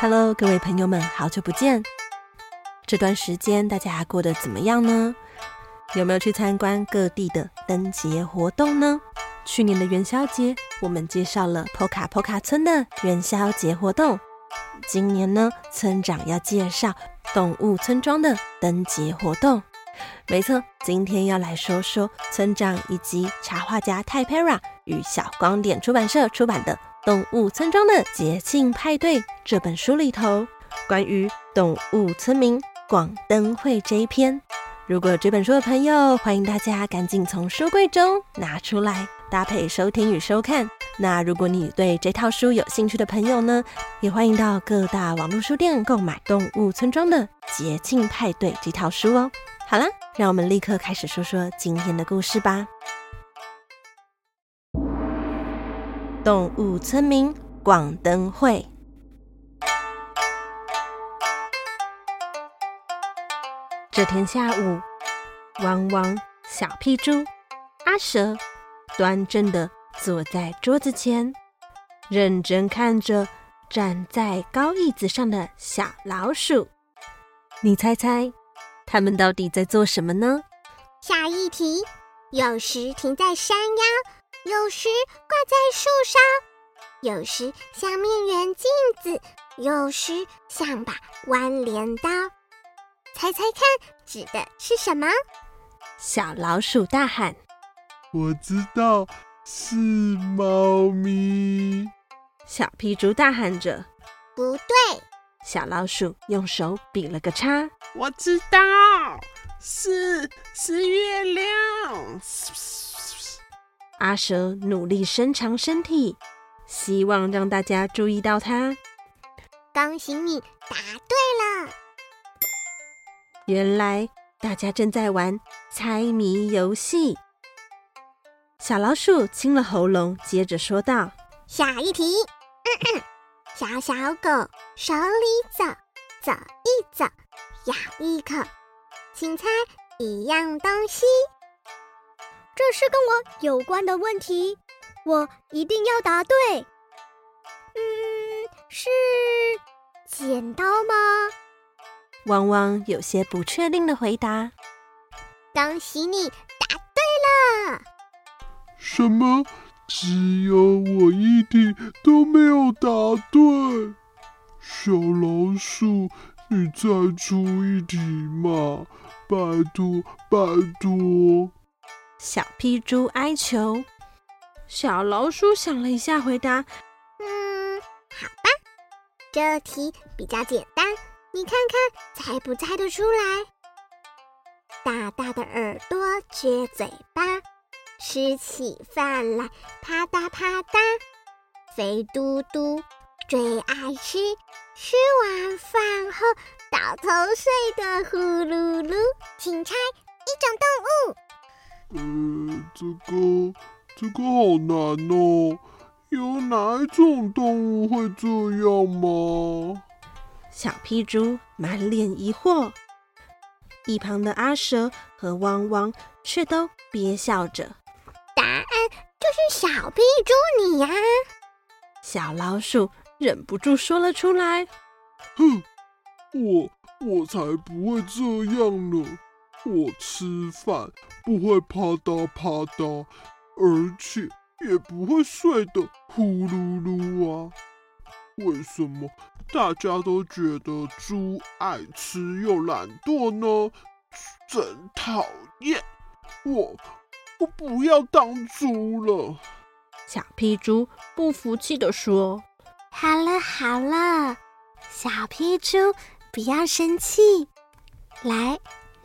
Hello，各位朋友们，好久不见！这段时间大家过得怎么样呢？有没有去参观各地的灯节活动呢？去年的元宵节，我们介绍了波卡波卡村的元宵节活动。今年呢，村长要介绍动物村庄的灯节活动。没错，今天要来说说村长以及插画家泰佩拉与小光点出版社出版的《动物村庄的节庆派对》这本书里头关于动物村民广灯会这一篇。如果这本书的朋友，欢迎大家赶紧从书柜中拿出来，搭配收听与收看。那如果你对这套书有兴趣的朋友呢，也欢迎到各大网络书店购买《动物村庄的节庆派对》这套书哦。好啦，让我们立刻开始说说今天的故事吧。动物村民广灯会。这天下午，汪汪、小屁猪、阿蛇端正的。坐在桌子前，认真看着站在高椅子上的小老鼠。你猜猜，他们到底在做什么呢？下一题，有时停在山腰，有时挂在树上，有时像面圆镜子，有时像把弯镰刀。猜猜看，指的是什么？小老鼠大喊：“我知道。”是猫咪！小皮竹大喊着：“不对！”小老鼠用手比了个叉：“我知道，是是月亮。”阿蛇努力伸长身体，希望让大家注意到它。恭喜你答对了！原来大家正在玩猜谜游戏。小老鼠清了喉咙，接着说道：“下一题，嗯嗯，小小狗手里走，走一走，咬一口，请猜一样东西。这是跟我有关的问题，我一定要答对。嗯，是剪刀吗？”汪汪有些不确定的回答：“恭喜你答对了。”什么？只有我一题都没有答对。小老鼠，你再出一题嘛！拜托，拜托！小屁猪哀求。小老鼠想了一下，回答：“嗯，好吧，这题比较简单，你看看猜不猜得出来？大大的耳朵，撅嘴巴。”吃起饭来啪嗒啪嗒，肥嘟嘟最爱吃，吃完饭后倒头睡的呼噜噜，请猜一种动物。呃，这个这个好难哦，有哪一种动物会这样吗？小屁猪满脸疑惑，一旁的阿蛇和汪汪却都憋笑着。答案就是小屁猪你呀！小老鼠忍不住说了出来：“哼，我我才不会这样呢！我吃饭不会啪嗒啪嗒，而且也不会睡得呼噜噜啊！为什么大家都觉得猪爱吃又懒惰呢？真讨厌！我。”我不要当猪了！小屁猪不服气地说：“好了好了，小屁猪不要生气，来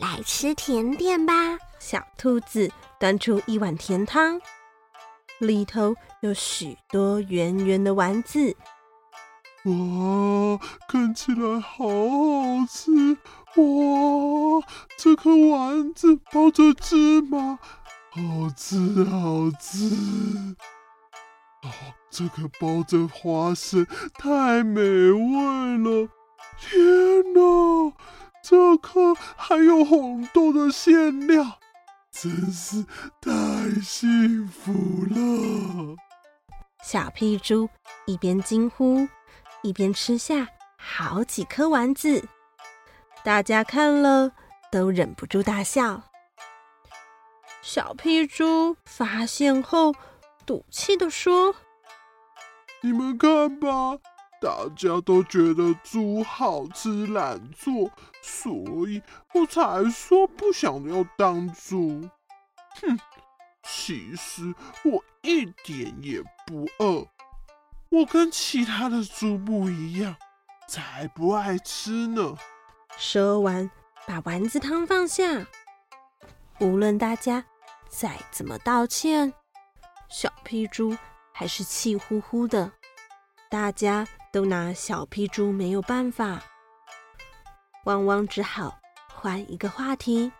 来吃甜点吧。”小兔子端出一碗甜汤。里头有许多圆圆的丸子。哇，看起来好好吃！哇，这颗丸子包着芝麻，好吃好吃。哦，这颗包着花生，太美味了！天哪，这颗还有红豆的馅料，真是太幸福了！小屁猪一边惊呼，一边吃下好几颗丸子，大家看了都忍不住大笑。小屁猪发现后，赌气地说：“你们看吧，大家都觉得猪好吃懒做，所以我才说不想要当猪。哼，其实我一点也不饿。”我跟其他的猪不一样，才不爱吃呢。说完，把丸子汤放下。无论大家再怎么道歉，小屁猪还是气呼呼的。大家都拿小屁猪没有办法。汪汪只好换一个话题。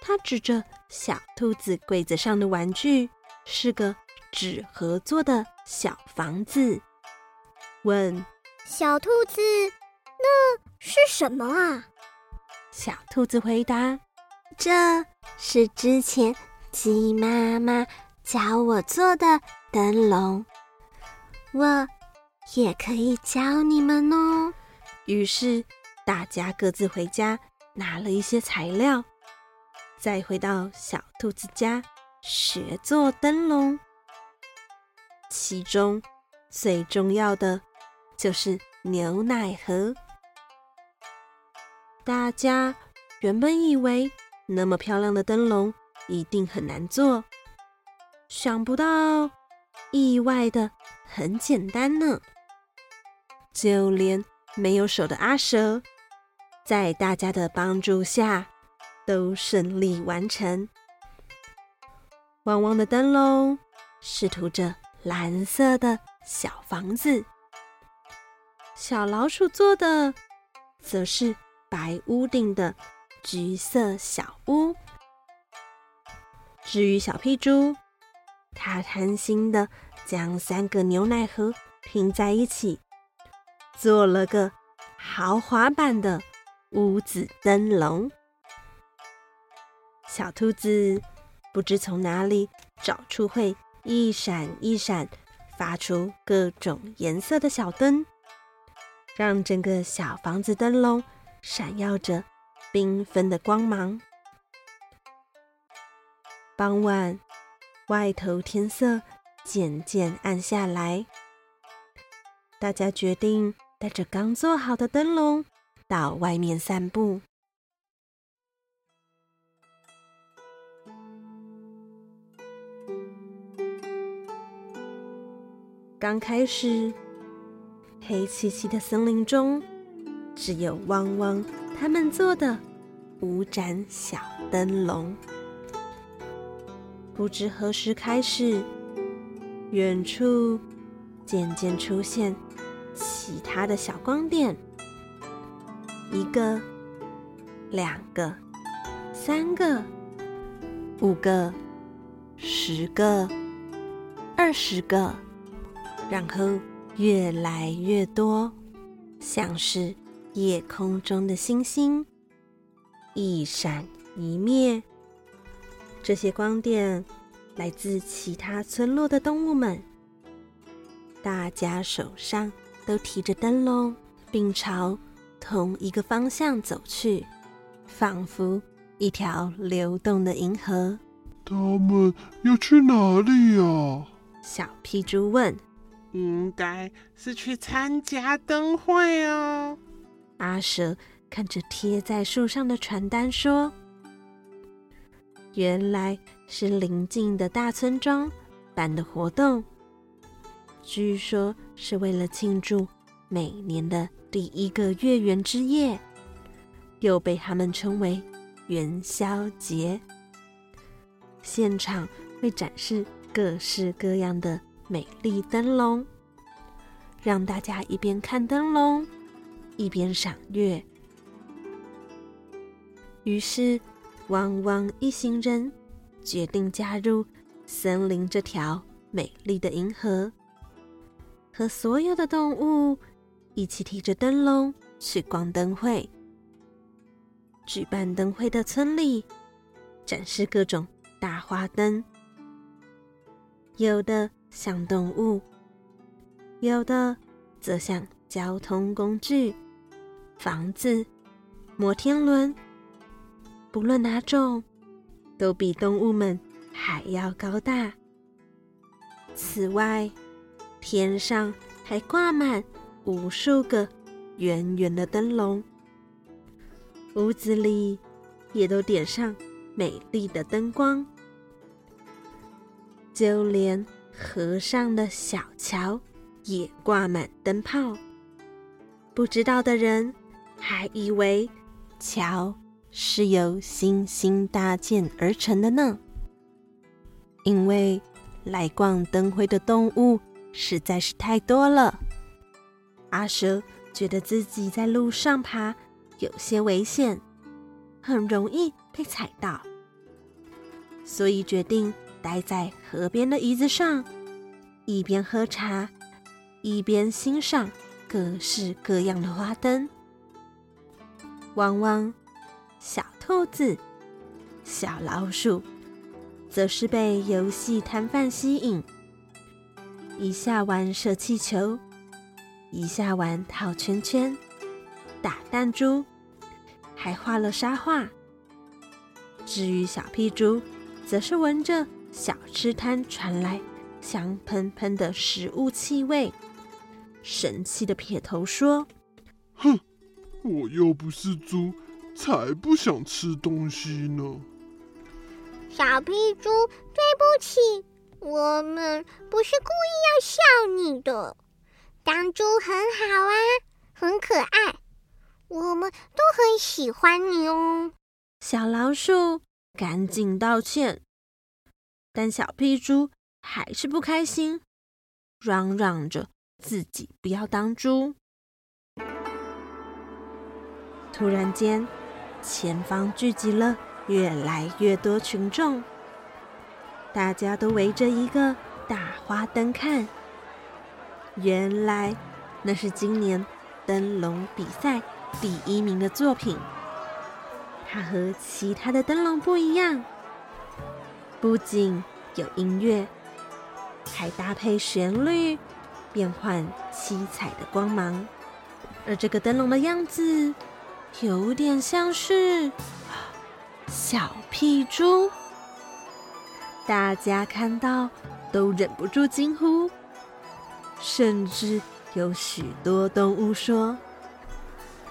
他指着小兔子柜子上的玩具，是个纸盒做的小房子，问小兔子：“那是什么啊？”小兔子回答：“这是之前鸡妈妈教我做的灯笼，我也可以教你们哦。”于是大家各自回家拿了一些材料，再回到小兔子家学做灯笼。其中最重要的就是牛奶盒。大家原本以为那么漂亮的灯笼一定很难做，想不到意外的很简单呢。就连没有手的阿蛇，在大家的帮助下，都顺利完成。汪汪的灯笼是涂着。蓝色的小房子，小老鼠做的则是白屋顶的橘色小屋。至于小屁猪，他贪心的将三个牛奶盒拼在一起，做了个豪华版的屋子灯笼。小兔子不知从哪里找出会。一闪一闪，发出各种颜色的小灯，让整个小房子灯笼闪耀着缤纷的光芒。傍晚，外头天色渐渐暗下来，大家决定带着刚做好的灯笼到外面散步。刚开始，黑漆漆的森林中，只有汪汪他们做的五盏小灯笼。不知何时开始，远处渐渐出现其他的小光点，一个、两个、三个、五个、十个、二十个。然后越来越多，像是夜空中的星星，一闪一灭。这些光点来自其他村落的动物们，大家手上都提着灯笼，并朝同一个方向走去，仿佛一条流动的银河。他们要去哪里呀？小屁猪问。应该是去参加灯会哦。阿蛇看着贴在树上的传单说：“原来是邻近的大村庄办的活动，据说是为了庆祝每年的第一个月圆之夜，又被他们称为元宵节。现场会展示各式各样的美丽灯笼，让大家一边看灯笼，一边赏月。于是，汪汪一行人决定加入森林这条美丽的银河，和所有的动物一起提着灯笼去逛灯会。举办灯会的村里，展示各种大花灯，有的像动物，有的则像交通工具、房子、摩天轮。不论哪种，都比动物们还要高大。此外，天上还挂满无数个圆圆的灯笼，屋子里也都点上美丽的灯光，就连河上的小桥也挂满灯泡。不知道的人还以为桥。是由星星搭建而成的呢。因为来逛灯会的动物实在是太多了，阿蛇觉得自己在路上爬有些危险，很容易被踩到，所以决定待在河边的椅子上，一边喝茶，一边欣赏各式各样的花灯。汪汪。小兔子、小老鼠，则是被游戏摊贩吸引，一下玩射气球，一下玩套圈圈、打弹珠，还画了沙画。至于小屁猪，则是闻着小吃摊传来香喷喷的食物气味，神气的撇头说：“哼，我又不是猪。”才不想吃东西呢！小屁猪，对不起，我们不是故意要笑你的。当猪很好啊，很可爱，我们都很喜欢你哦。小老鼠赶紧道歉，但小屁猪还是不开心，嚷嚷着自己不要当猪。突然间，前方聚集了越来越多群众，大家都围着一个大花灯看。原来那是今年灯笼比赛第一名的作品。它和其他的灯笼不一样，不仅有音乐，还搭配旋律，变换七彩的光芒。而这个灯笼的样子，有点像是小屁猪，大家看到都忍不住惊呼，甚至有许多动物说：“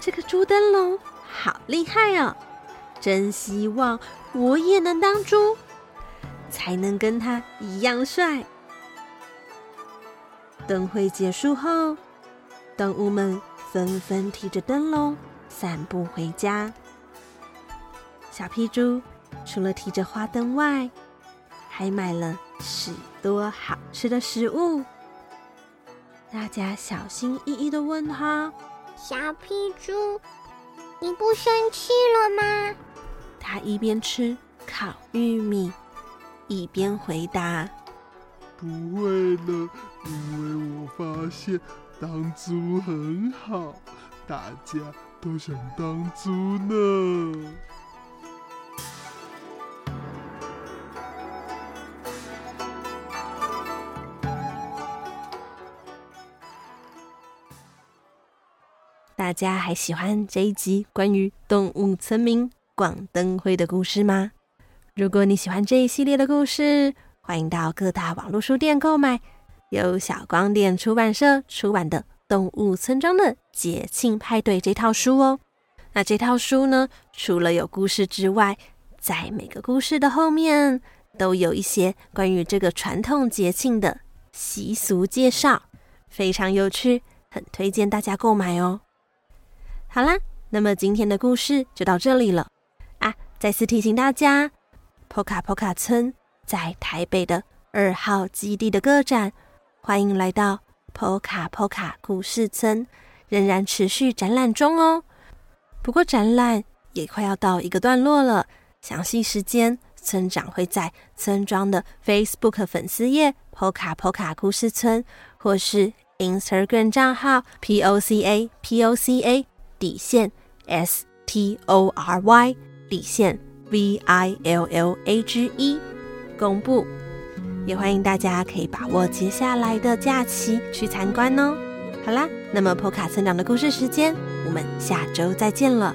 这个猪灯笼好厉害哦，真希望我也能当猪，才能跟他一样帅。”灯会结束后，动物们纷纷提着灯笼。散步回家，小屁猪除了提着花灯外，还买了许多好吃的食物。大家小心翼翼地问他：“小屁猪，你不生气了吗？”他一边吃烤玉米，一边回答：“不会了，因为我发现当猪很好，大家。”都想当猪呢。大家还喜欢这一集关于动物村民逛灯会的故事吗？如果你喜欢这一系列的故事，欢迎到各大网络书店购买，由小光点出版社出版的。动物村庄的节庆派对这套书哦，那这套书呢，除了有故事之外，在每个故事的后面都有一些关于这个传统节庆的习俗介绍，非常有趣，很推荐大家购买哦。好啦，那么今天的故事就到这里了啊！再次提醒大家，波卡波卡村在台北的二号基地的个展，欢迎来到 Poca Poca 故事村，仍然持续展览中哦。不过展览也快要到一个段落了，详细时间村长会在村庄的 Facebook 粉丝页 Poca Poca 故事村，或是 Instagram 账号 Poca Poca 底线 S T O R Y 底线 V I L L A G E 公布。也欢迎大家可以把握接下来的假期去参观哦。好啦，那么破卡村长的故事时间，我们下周再见了。